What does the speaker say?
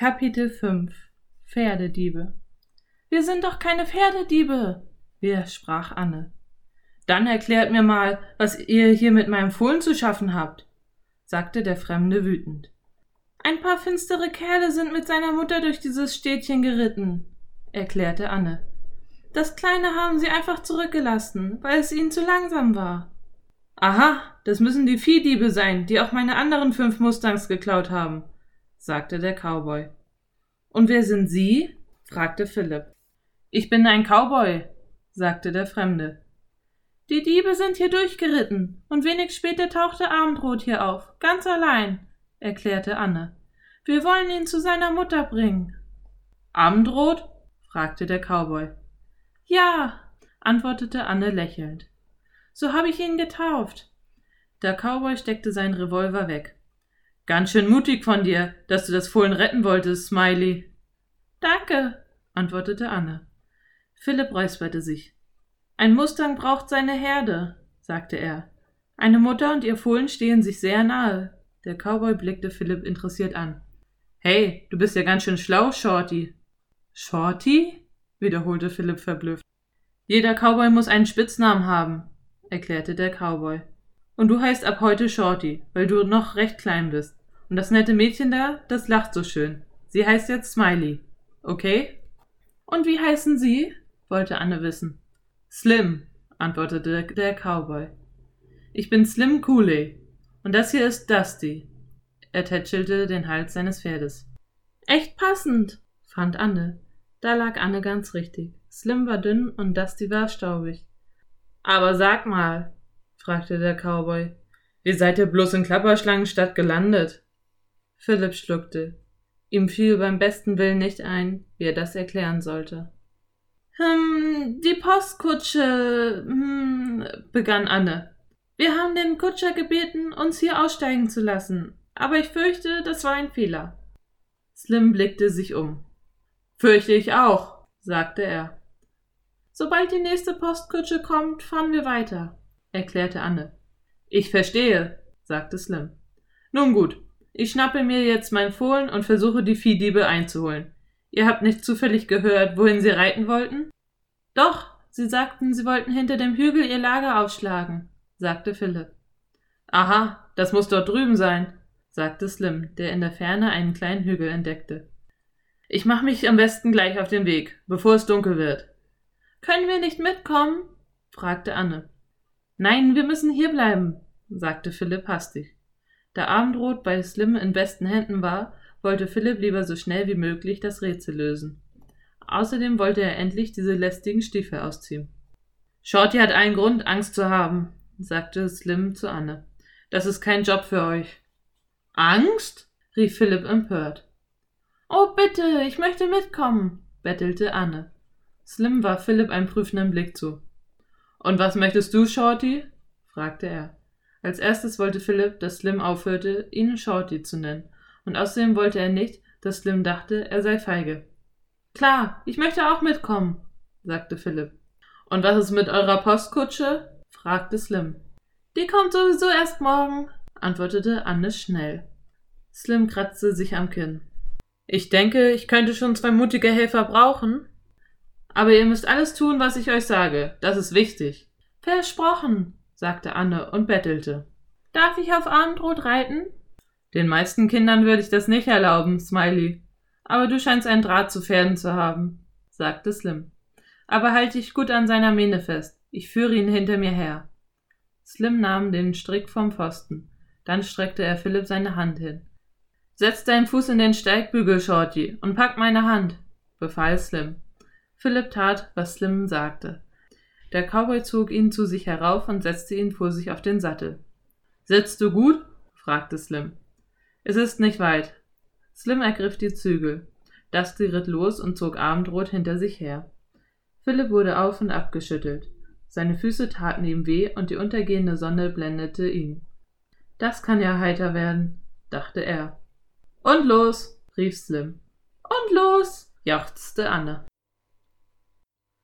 Kapitel 5 Pferdediebe Wir sind doch keine Pferdediebe, widersprach Anne. Dann erklärt mir mal, was ihr hier mit meinem Fohlen zu schaffen habt, sagte der Fremde wütend. Ein paar finstere Kerle sind mit seiner Mutter durch dieses Städtchen geritten, erklärte Anne. Das Kleine haben sie einfach zurückgelassen, weil es ihnen zu langsam war. Aha, das müssen die Viehdiebe sein, die auch meine anderen fünf Mustangs geklaut haben, sagte der Cowboy. Und wer sind Sie? fragte Philipp. Ich bin ein Cowboy, sagte der Fremde. Die Diebe sind hier durchgeritten, und wenig später tauchte Abendrot hier auf, ganz allein, erklärte Anne. Wir wollen ihn zu seiner Mutter bringen. Abendrot? fragte der Cowboy. Ja, antwortete Anne lächelnd. So habe ich ihn getauft. Der Cowboy steckte seinen Revolver weg. Ganz schön mutig von dir, dass du das Fohlen retten wolltest, Smiley. Danke, antwortete Anne. Philipp räusperte sich. Ein Mustang braucht seine Herde, sagte er. Eine Mutter und ihr Fohlen stehen sich sehr nahe. Der Cowboy blickte Philipp interessiert an. Hey, du bist ja ganz schön schlau, Shorty. Shorty? wiederholte Philipp verblüfft. Jeder Cowboy muss einen Spitznamen haben, erklärte der Cowboy. Und du heißt ab heute Shorty, weil du noch recht klein bist. Und das nette Mädchen da, das lacht so schön. Sie heißt jetzt Smiley. Okay? Und wie heißen Sie? wollte Anne wissen. Slim, antwortete der Cowboy. Ich bin Slim Cooley. Und das hier ist Dusty. Er tätschelte den Hals seines Pferdes. Echt passend, fand Anne. Da lag Anne ganz richtig. Slim war dünn und Dusty war staubig. Aber sag mal, fragte der Cowboy, wie seid ihr bloß in Klapperschlangenstadt gelandet? Philipp schluckte. Ihm fiel beim besten Willen nicht ein, wie er das erklären sollte. Hm, die Postkutsche, hm, begann Anne. Wir haben den Kutscher gebeten, uns hier aussteigen zu lassen, aber ich fürchte, das war ein Fehler. Slim blickte sich um. Fürchte ich auch, sagte er. Sobald die nächste Postkutsche kommt, fahren wir weiter, erklärte Anne. Ich verstehe, sagte Slim. Nun gut, ich schnappe mir jetzt mein Fohlen und versuche die Viehdiebe einzuholen. Ihr habt nicht zufällig gehört, wohin sie reiten wollten? Doch, sie sagten, sie wollten hinter dem Hügel ihr Lager aufschlagen, sagte Philipp. Aha, das muss dort drüben sein, sagte Slim, der in der Ferne einen kleinen Hügel entdeckte. Ich mach mich am besten gleich auf den Weg, bevor es dunkel wird. Können wir nicht mitkommen? fragte Anne. Nein, wir müssen hier bleiben, sagte Philipp hastig. Da Abendrot bei Slim in besten Händen war, wollte Philipp lieber so schnell wie möglich das Rätsel lösen. Außerdem wollte er endlich diese lästigen Stiefel ausziehen. Shorty hat allen Grund, Angst zu haben, sagte Slim zu Anne. Das ist kein Job für euch. Angst? rief Philipp empört. Oh, bitte, ich möchte mitkommen, bettelte Anne. Slim warf Philipp einen prüfenden Blick zu. Und was möchtest du, Shorty? fragte er. Als erstes wollte Philipp, dass Slim aufhörte, ihn Shorty zu nennen, und außerdem wollte er nicht, dass Slim dachte, er sei feige. Klar, ich möchte auch mitkommen, sagte Philipp. Und was ist mit eurer Postkutsche? fragte Slim. Die kommt sowieso erst morgen, antwortete Anne schnell. Slim kratzte sich am Kinn. Ich denke, ich könnte schon zwei mutige Helfer brauchen. Aber ihr müsst alles tun, was ich euch sage. Das ist wichtig. Versprochen, sagte Anne und bettelte. Darf ich auf Abendrot reiten? Den meisten Kindern würde ich das nicht erlauben, Smiley. Aber du scheinst einen Draht zu Pferden zu haben, sagte Slim. Aber halte dich gut an seiner Mähne fest. Ich führe ihn hinter mir her. Slim nahm den Strick vom Pfosten. Dann streckte er Philipp seine Hand hin. Setz deinen Fuß in den Steigbügel, Shorty, und pack meine Hand, befahl Slim. Philipp tat, was Slim sagte. Der Cowboy zog ihn zu sich herauf und setzte ihn vor sich auf den Sattel. Sitzt du gut? fragte Slim. Es ist nicht weit. Slim ergriff die Zügel. Dusty ritt los und zog Abendrot hinter sich her. Philipp wurde auf und ab geschüttelt. Seine Füße taten ihm weh und die untergehende Sonne blendete ihn. Das kann ja heiter werden, dachte er. Und los, rief Slim. Und los, jauchzte Anne.